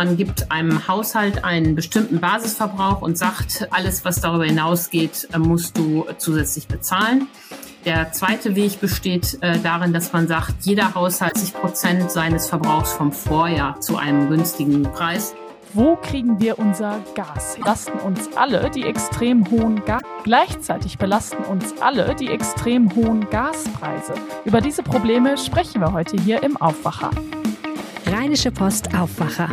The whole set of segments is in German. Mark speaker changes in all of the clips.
Speaker 1: Man gibt einem Haushalt einen bestimmten Basisverbrauch und sagt, alles, was darüber hinausgeht, äh, musst du zusätzlich bezahlen. Der zweite Weg besteht äh, darin, dass man sagt, jeder Haushalt 60 Prozent seines Verbrauchs vom Vorjahr zu einem günstigen Preis.
Speaker 2: Wo kriegen wir unser Gas? Belasten uns alle die extrem hohen Gas. Gleichzeitig belasten uns alle die extrem hohen Gaspreise. Über diese Probleme sprechen wir heute hier im Aufwacher.
Speaker 3: Rheinische Post Aufwacher.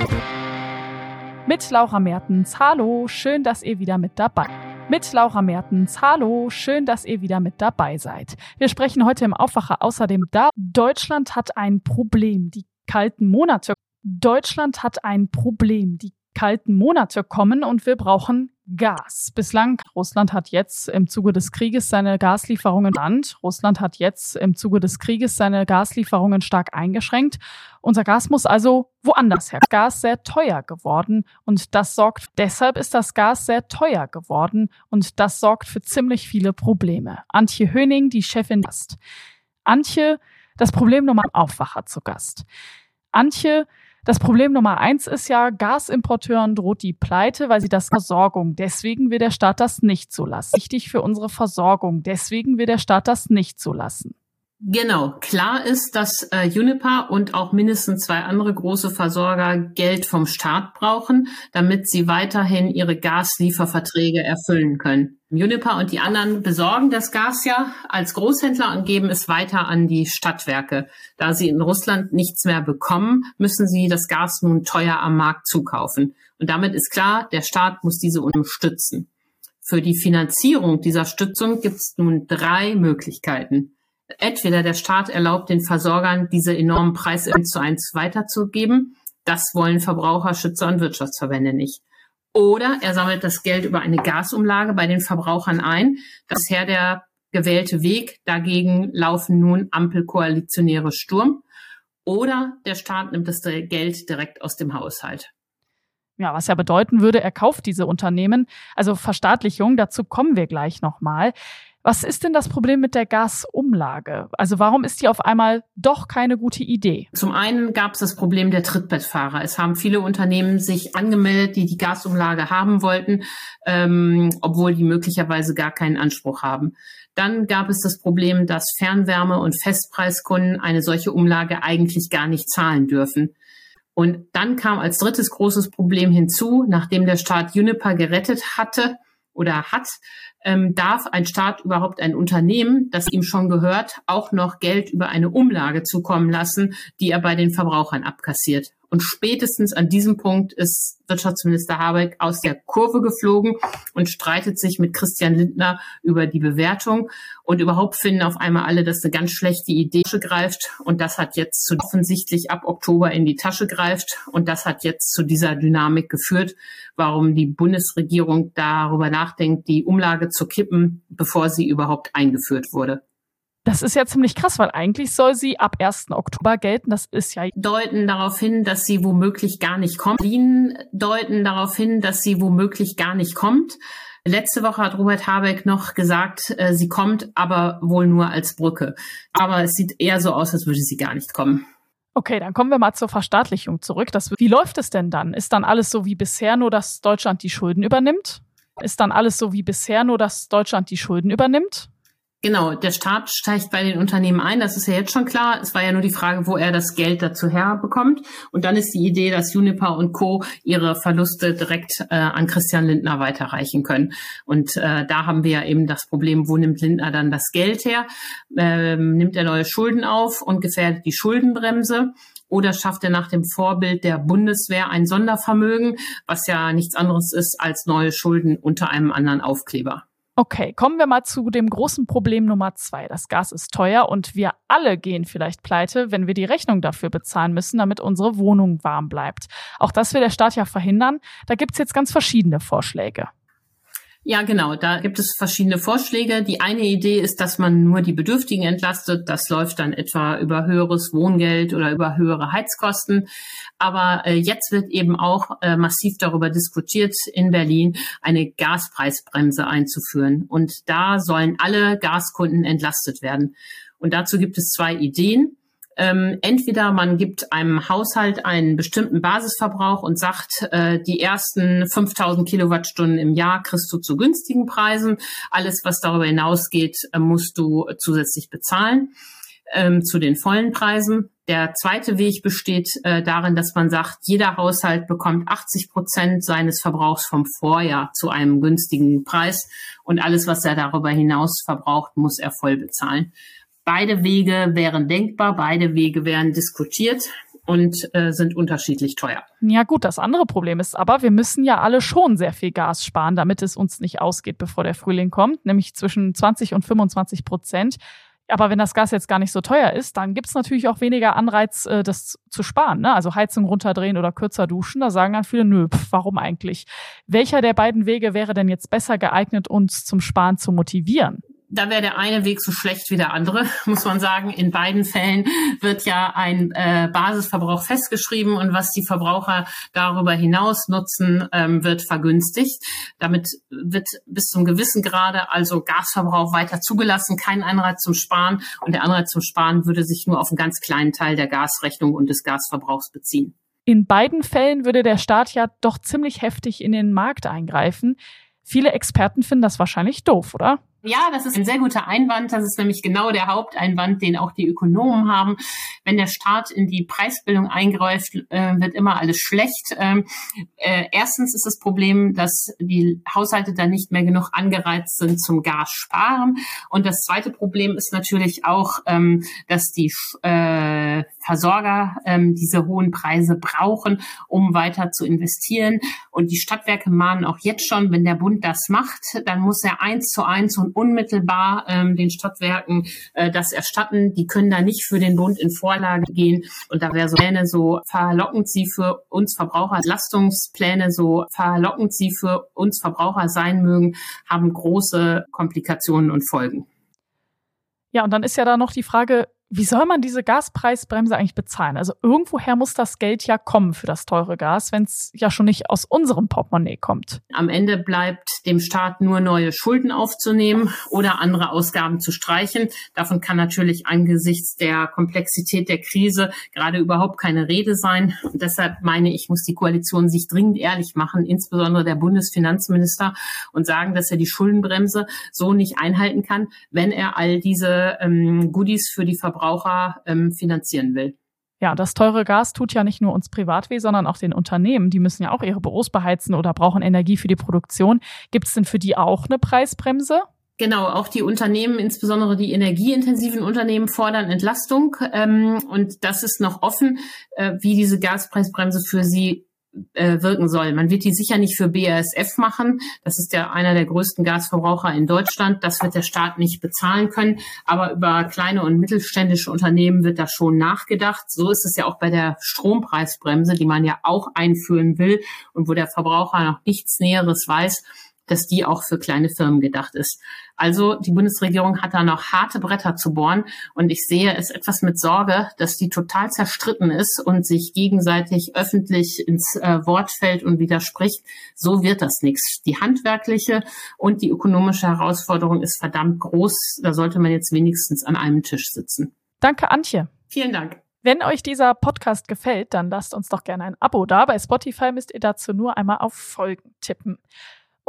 Speaker 2: Mit Laura Mertens. Hallo, schön, dass ihr wieder mit dabei mit Laura Mertens. Hallo, schön, dass ihr wieder mit dabei seid. Wir sprechen heute im Aufwacher außerdem da. Deutschland hat ein Problem. Die kalten Monate. Deutschland hat ein Problem. Die kalten Monate kommen und wir brauchen Gas. Bislang, Russland hat jetzt im Zuge des Krieges seine Gaslieferungen Land. Russland hat jetzt im Zuge des Krieges seine Gaslieferungen stark eingeschränkt. Unser Gas muss also woanders her. Gas sehr teuer geworden und das sorgt, deshalb ist das Gas sehr teuer geworden und das sorgt für ziemlich viele Probleme. Antje Höning, die Chefin ist. Antje, das Problem Nummer Aufwacher zu Gast. Antje, das Problem Nummer eins ist ja, Gasimporteuren droht die Pleite, weil sie das Versorgung. Deswegen will der Staat das nicht zulassen. Wichtig für unsere Versorgung. Deswegen will der Staat das nicht zulassen.
Speaker 1: Genau, klar ist, dass äh, Juniper und auch mindestens zwei andere große Versorger Geld vom Staat brauchen, damit sie weiterhin ihre Gaslieferverträge erfüllen können. Juniper und die anderen besorgen das Gas ja als Großhändler und geben es weiter an die Stadtwerke. Da sie in Russland nichts mehr bekommen, müssen sie das Gas nun teuer am Markt zukaufen. Und damit ist klar, der Staat muss diese unterstützen. Für die Finanzierung dieser Stützung gibt es nun drei Möglichkeiten. Entweder der Staat erlaubt den Versorgern, diese enormen Preise eins zu eins weiterzugeben. Das wollen Verbraucherschützer und Wirtschaftsverbände nicht. Oder er sammelt das Geld über eine Gasumlage bei den Verbrauchern ein. Das ist her der gewählte Weg. Dagegen laufen nun Ampelkoalitionäre Sturm. Oder der Staat nimmt das Geld direkt aus dem Haushalt.
Speaker 2: Ja, was ja bedeuten würde, er kauft diese Unternehmen. Also Verstaatlichung, dazu kommen wir gleich nochmal. Was ist denn das Problem mit der Gasumlage? Also warum ist die auf einmal doch keine gute Idee?
Speaker 1: Zum einen gab es das Problem der Trittbettfahrer. Es haben viele Unternehmen sich angemeldet, die die Gasumlage haben wollten, ähm, obwohl die möglicherweise gar keinen Anspruch haben. Dann gab es das Problem, dass Fernwärme- und Festpreiskunden eine solche Umlage eigentlich gar nicht zahlen dürfen. Und dann kam als drittes großes Problem hinzu, nachdem der Staat Juniper gerettet hatte oder hat, ähm, darf ein Staat überhaupt ein Unternehmen, das ihm schon gehört, auch noch Geld über eine Umlage zukommen lassen, die er bei den Verbrauchern abkassiert. Und spätestens an diesem Punkt ist Wirtschaftsminister Habeck aus der Kurve geflogen und streitet sich mit Christian Lindner über die Bewertung. Und überhaupt finden auf einmal alle, dass eine ganz schlechte Idee greift. Und das hat jetzt zu offensichtlich ab Oktober in die Tasche greift. Und das hat jetzt zu dieser Dynamik geführt, warum die Bundesregierung darüber nachdenkt, die Umlage zu kippen, bevor sie überhaupt eingeführt wurde.
Speaker 2: Das ist ja ziemlich krass, weil eigentlich soll sie ab 1. Oktober gelten. Das ist ja
Speaker 1: deuten darauf hin, dass sie womöglich gar nicht kommt. Berlin deuten darauf hin, dass sie womöglich gar nicht kommt. Letzte Woche hat Robert Habeck noch gesagt, äh, sie kommt, aber wohl nur als Brücke. Aber es sieht eher so aus, als würde sie gar nicht kommen.
Speaker 2: Okay, dann kommen wir mal zur Verstaatlichung zurück. Das, wie läuft es denn dann? Ist dann alles so wie bisher, nur dass Deutschland die Schulden übernimmt? Ist dann alles so wie bisher, nur dass Deutschland die Schulden übernimmt?
Speaker 1: Genau, der Staat steigt bei den Unternehmen ein, das ist ja jetzt schon klar. Es war ja nur die Frage, wo er das Geld dazu herbekommt. Und dann ist die Idee, dass Juniper und Co. ihre Verluste direkt äh, an Christian Lindner weiterreichen können. Und äh, da haben wir ja eben das Problem, wo nimmt Lindner dann das Geld her? Ähm, nimmt er neue Schulden auf und gefährdet die Schuldenbremse? Oder schafft er nach dem Vorbild der Bundeswehr ein Sondervermögen, was ja nichts anderes ist als neue Schulden unter einem anderen Aufkleber?
Speaker 2: Okay, kommen wir mal zu dem großen Problem Nummer zwei. Das Gas ist teuer und wir alle gehen vielleicht pleite, wenn wir die Rechnung dafür bezahlen müssen, damit unsere Wohnung warm bleibt. Auch das will der Staat ja verhindern. Da gibt's jetzt ganz verschiedene Vorschläge.
Speaker 1: Ja, genau. Da gibt es verschiedene Vorschläge. Die eine Idee ist, dass man nur die Bedürftigen entlastet. Das läuft dann etwa über höheres Wohngeld oder über höhere Heizkosten. Aber äh, jetzt wird eben auch äh, massiv darüber diskutiert, in Berlin eine Gaspreisbremse einzuführen. Und da sollen alle Gaskunden entlastet werden. Und dazu gibt es zwei Ideen. Ähm, entweder man gibt einem Haushalt einen bestimmten Basisverbrauch und sagt, äh, die ersten 5000 Kilowattstunden im Jahr kriegst du zu günstigen Preisen. Alles, was darüber hinausgeht, äh, musst du zusätzlich bezahlen ähm, zu den vollen Preisen. Der zweite Weg besteht äh, darin, dass man sagt, jeder Haushalt bekommt 80 Prozent seines Verbrauchs vom Vorjahr zu einem günstigen Preis und alles, was er darüber hinaus verbraucht, muss er voll bezahlen. Beide Wege wären denkbar, beide Wege wären diskutiert und äh, sind unterschiedlich teuer.
Speaker 2: Ja gut, das andere Problem ist aber, wir müssen ja alle schon sehr viel Gas sparen, damit es uns nicht ausgeht, bevor der Frühling kommt, nämlich zwischen 20 und 25 Prozent. Aber wenn das Gas jetzt gar nicht so teuer ist, dann gibt es natürlich auch weniger Anreiz, äh, das zu sparen. Ne? Also Heizung runterdrehen oder kürzer duschen. Da sagen dann viele, nö, pf, warum eigentlich? Welcher der beiden Wege wäre denn jetzt besser geeignet, uns zum Sparen zu motivieren?
Speaker 1: Da wäre der eine Weg so schlecht wie der andere, muss man sagen. In beiden Fällen wird ja ein äh, Basisverbrauch festgeschrieben und was die Verbraucher darüber hinaus nutzen, ähm, wird vergünstigt. Damit wird bis zum gewissen Grade also Gasverbrauch weiter zugelassen, kein Anreiz zum Sparen und der Anreiz zum Sparen würde sich nur auf einen ganz kleinen Teil der Gasrechnung und des Gasverbrauchs beziehen.
Speaker 2: In beiden Fällen würde der Staat ja doch ziemlich heftig in den Markt eingreifen. Viele Experten finden das wahrscheinlich doof, oder?
Speaker 1: Ja, das ist ein sehr guter Einwand. Das ist nämlich genau der Haupteinwand, den auch die Ökonomen haben. Wenn der Staat in die Preisbildung eingreift, äh, wird immer alles schlecht. Ähm, äh, erstens ist das Problem, dass die Haushalte dann nicht mehr genug angereizt sind zum Gas sparen. Und das zweite Problem ist natürlich auch, ähm, dass die Versorger ähm, diese hohen Preise brauchen, um weiter zu investieren. Und die Stadtwerke mahnen auch jetzt schon, wenn der Bund das macht, dann muss er eins zu eins und unmittelbar ähm, den Stadtwerken äh, das erstatten. Die können da nicht für den Bund in Vorlage gehen. Und da wäre so Pläne so verlockend sie für uns Verbraucher, Lastungspläne so verlockend sie für uns Verbraucher sein mögen, haben große Komplikationen und Folgen.
Speaker 2: Ja, und dann ist ja da noch die Frage, wie soll man diese Gaspreisbremse eigentlich bezahlen? Also irgendwoher muss das Geld ja kommen für das teure Gas, wenn es ja schon nicht aus unserem Portemonnaie kommt.
Speaker 1: Am Ende bleibt dem Staat nur neue Schulden aufzunehmen oder andere Ausgaben zu streichen. Davon kann natürlich angesichts der Komplexität der Krise gerade überhaupt keine Rede sein. Und deshalb meine ich, muss die Koalition sich dringend ehrlich machen, insbesondere der Bundesfinanzminister, und sagen, dass er die Schuldenbremse so nicht einhalten kann, wenn er all diese ähm, Goodies für die Verbraucher Verbraucher ähm, finanzieren will.
Speaker 2: Ja, das teure Gas tut ja nicht nur uns privat weh, sondern auch den Unternehmen. Die müssen ja auch ihre Büros beheizen oder brauchen Energie für die Produktion. Gibt es denn für die auch eine Preisbremse?
Speaker 1: Genau, auch die Unternehmen, insbesondere die energieintensiven Unternehmen, fordern Entlastung. Ähm, und das ist noch offen, äh, wie diese Gaspreisbremse für sie äh, wirken soll. Man wird die sicher nicht für BASF machen. Das ist ja einer der größten Gasverbraucher in Deutschland. Das wird der Staat nicht bezahlen können. Aber über kleine und mittelständische Unternehmen wird da schon nachgedacht. So ist es ja auch bei der Strompreisbremse, die man ja auch einführen will und wo der Verbraucher noch nichts Näheres weiß dass die auch für kleine Firmen gedacht ist. Also die Bundesregierung hat da noch harte Bretter zu bohren und ich sehe es etwas mit Sorge, dass die total zerstritten ist und sich gegenseitig öffentlich ins äh, Wort fällt und widerspricht. So wird das nichts. Die handwerkliche und die ökonomische Herausforderung ist verdammt groß. Da sollte man jetzt wenigstens an einem Tisch sitzen.
Speaker 2: Danke, Antje.
Speaker 1: Vielen Dank.
Speaker 2: Wenn euch dieser Podcast gefällt, dann lasst uns doch gerne ein Abo da. Bei Spotify müsst ihr dazu nur einmal auf Folgen tippen.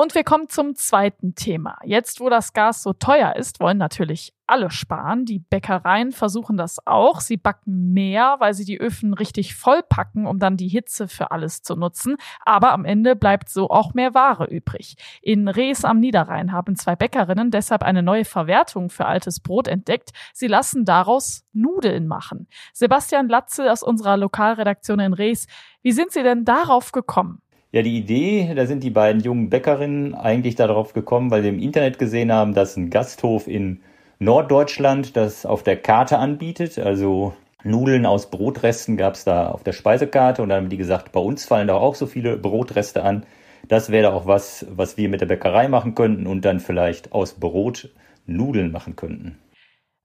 Speaker 2: Und wir kommen zum zweiten Thema. Jetzt, wo das Gas so teuer ist, wollen natürlich alle sparen. Die Bäckereien versuchen das auch. Sie backen mehr, weil sie die Öfen richtig vollpacken, um dann die Hitze für alles zu nutzen. Aber am Ende bleibt so auch mehr Ware übrig. In Rees am Niederrhein haben zwei Bäckerinnen deshalb eine neue Verwertung für altes Brot entdeckt. Sie lassen daraus Nudeln machen. Sebastian Latze aus unserer Lokalredaktion in Rees. Wie sind Sie denn darauf gekommen?
Speaker 4: Ja, die Idee, da sind die beiden jungen Bäckerinnen eigentlich darauf gekommen, weil sie im Internet gesehen haben, dass ein Gasthof in Norddeutschland das auf der Karte anbietet. Also Nudeln aus Brotresten gab es da auf der Speisekarte und dann haben die gesagt, bei uns fallen da auch so viele Brotreste an. Das wäre auch was, was wir mit der Bäckerei machen könnten und dann vielleicht aus Brot Nudeln machen könnten.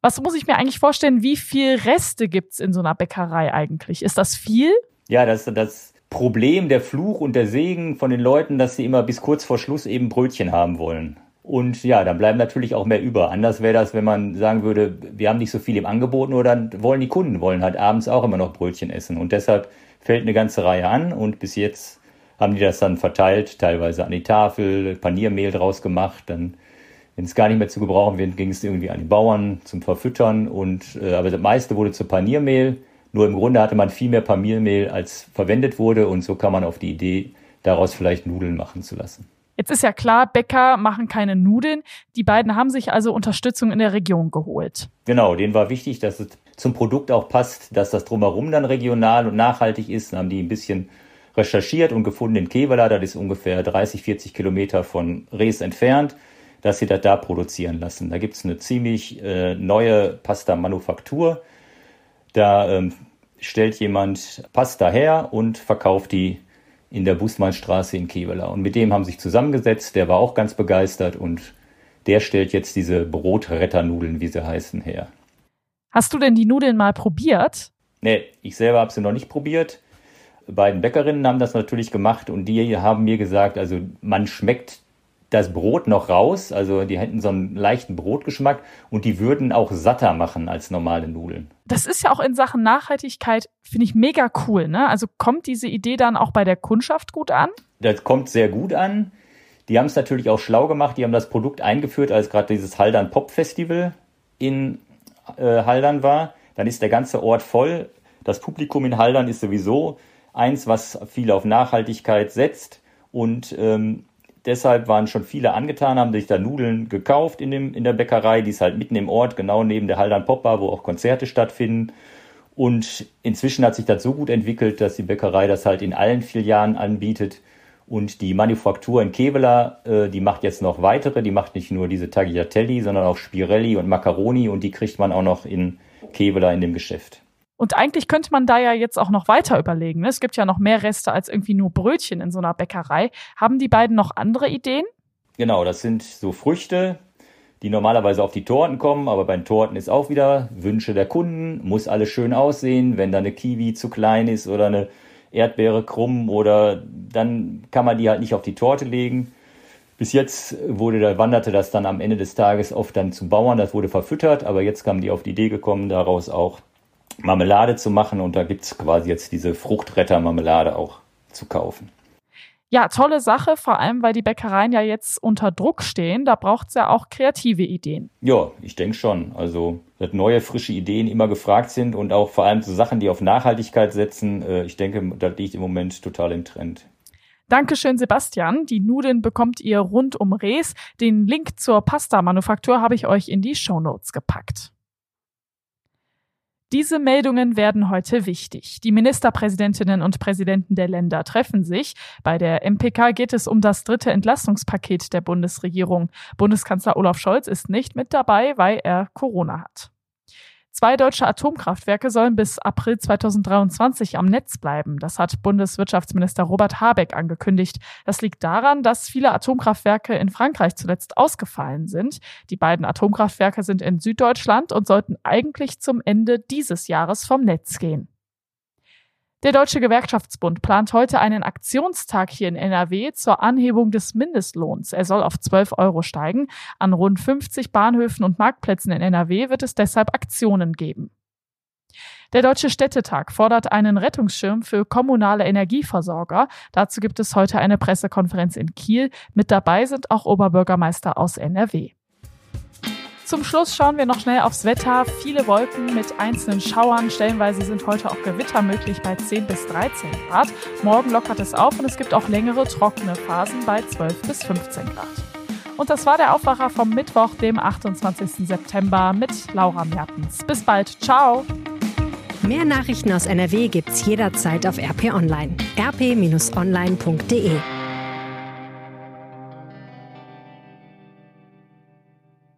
Speaker 2: Was muss ich mir eigentlich vorstellen, wie viel Reste gibt's in so einer Bäckerei eigentlich? Ist das viel?
Speaker 4: Ja, das, das Problem, der Fluch und der Segen von den Leuten, dass sie immer bis kurz vor Schluss eben Brötchen haben wollen. Und ja, dann bleiben natürlich auch mehr über. Anders wäre das, wenn man sagen würde, wir haben nicht so viel im Angebot, nur dann wollen die Kunden wollen halt abends auch immer noch Brötchen essen. Und deshalb fällt eine ganze Reihe an und bis jetzt haben die das dann verteilt, teilweise an die Tafel, Paniermehl draus gemacht, dann wenn es gar nicht mehr zu gebrauchen wird, ging es irgendwie an die Bauern zum Verfüttern und äh, aber das meiste wurde zu Paniermehl. Nur im Grunde hatte man viel mehr Paniermehl als verwendet wurde und so kam man auf die Idee, daraus vielleicht Nudeln machen zu lassen.
Speaker 2: Jetzt ist ja klar, Bäcker machen keine Nudeln. Die beiden haben sich also Unterstützung in der Region geholt.
Speaker 4: Genau, denen war wichtig, dass es zum Produkt auch passt, dass das drumherum dann regional und nachhaltig ist. Dann haben die ein bisschen recherchiert und gefunden in Kevela, das ist ungefähr 30, 40 Kilometer von Rees entfernt, dass sie das da produzieren lassen. Da gibt es eine ziemlich äh, neue Pasta-Manufaktur. Da ähm, stellt jemand Pasta her und verkauft die in der Busmannstraße in Kevela. Und mit dem haben sich zusammengesetzt, der war auch ganz begeistert und der stellt jetzt diese Brotretternudeln, wie sie heißen, her.
Speaker 2: Hast du denn die Nudeln mal probiert?
Speaker 4: Nee, ich selber habe sie noch nicht probiert. Beiden Bäckerinnen haben das natürlich gemacht und die haben mir gesagt, also man schmeckt das Brot noch raus, also die hätten so einen leichten Brotgeschmack und die würden auch satter machen als normale Nudeln.
Speaker 2: Das ist ja auch in Sachen Nachhaltigkeit, finde ich mega cool, ne? Also kommt diese Idee dann auch bei der Kundschaft gut an?
Speaker 4: Das kommt sehr gut an. Die haben es natürlich auch schlau gemacht, die haben das Produkt eingeführt, als gerade dieses Haldern Pop Festival in äh, Haldern war. Dann ist der ganze Ort voll. Das Publikum in Haldern ist sowieso eins, was viel auf Nachhaltigkeit setzt und ähm, deshalb waren schon viele angetan, haben sich da Nudeln gekauft in, dem, in der Bäckerei, die ist halt mitten im Ort, genau neben der Haldern Popbar, wo auch Konzerte stattfinden. Und inzwischen hat sich das so gut entwickelt, dass die Bäckerei das halt in allen Filialen anbietet. Und die Manufaktur in Kevela, äh, die macht jetzt noch weitere. Die macht nicht nur diese Tagliatelli, sondern auch Spirelli und Macaroni. Und die kriegt man auch noch in Kevela in dem Geschäft.
Speaker 2: Und eigentlich könnte man da ja jetzt auch noch weiter überlegen. Ne? Es gibt ja noch mehr Reste als irgendwie nur Brötchen in so einer Bäckerei. Haben die beiden noch andere Ideen?
Speaker 4: Genau, das sind so Früchte, die normalerweise auf die Torten kommen, aber bei den Torten ist auch wieder Wünsche der Kunden, muss alles schön aussehen. Wenn da eine Kiwi zu klein ist oder eine Erdbeere krumm oder dann kann man die halt nicht auf die Torte legen. Bis jetzt wurde wanderte das dann am Ende des Tages oft dann zu Bauern, das wurde verfüttert, aber jetzt kamen die auf die Idee gekommen, daraus auch Marmelade zu machen und da gibt es quasi jetzt diese Fruchtretter-Marmelade auch zu kaufen.
Speaker 2: Ja, tolle Sache, vor allem weil die Bäckereien ja jetzt unter Druck stehen. Da braucht es ja auch kreative Ideen.
Speaker 4: Ja, ich denke schon. Also, dass neue, frische Ideen immer gefragt sind und auch vor allem so Sachen, die auf Nachhaltigkeit setzen. Äh, ich denke, das liegt im Moment total im Trend.
Speaker 2: Dankeschön, Sebastian. Die Nudeln bekommt ihr rund um Rees. Den Link zur Pasta-Manufaktur habe ich euch in die Shownotes gepackt. Diese Meldungen werden heute wichtig. Die Ministerpräsidentinnen und Präsidenten der Länder treffen sich. Bei der MPK geht es um das dritte Entlastungspaket der Bundesregierung. Bundeskanzler Olaf Scholz ist nicht mit dabei, weil er Corona hat. Zwei deutsche Atomkraftwerke sollen bis April 2023 am Netz bleiben. Das hat Bundeswirtschaftsminister Robert Habeck angekündigt. Das liegt daran, dass viele Atomkraftwerke in Frankreich zuletzt ausgefallen sind. Die beiden Atomkraftwerke sind in Süddeutschland und sollten eigentlich zum Ende dieses Jahres vom Netz gehen. Der Deutsche Gewerkschaftsbund plant heute einen Aktionstag hier in NRW zur Anhebung des Mindestlohns. Er soll auf 12 Euro steigen. An rund 50 Bahnhöfen und Marktplätzen in NRW wird es deshalb Aktionen geben. Der Deutsche Städtetag fordert einen Rettungsschirm für kommunale Energieversorger. Dazu gibt es heute eine Pressekonferenz in Kiel. Mit dabei sind auch Oberbürgermeister aus NRW. Zum Schluss schauen wir noch schnell aufs Wetter. Viele Wolken mit einzelnen Schauern. Stellenweise sind heute auch Gewitter möglich bei 10 bis 13 Grad. Morgen lockert es auf und es gibt auch längere trockene Phasen bei 12 bis 15 Grad. Und das war der Aufwacher vom Mittwoch, dem 28. September mit Laura Mertens. Bis bald. Ciao.
Speaker 3: Mehr Nachrichten aus NRW gibt's jederzeit auf RP Online. rp-online.de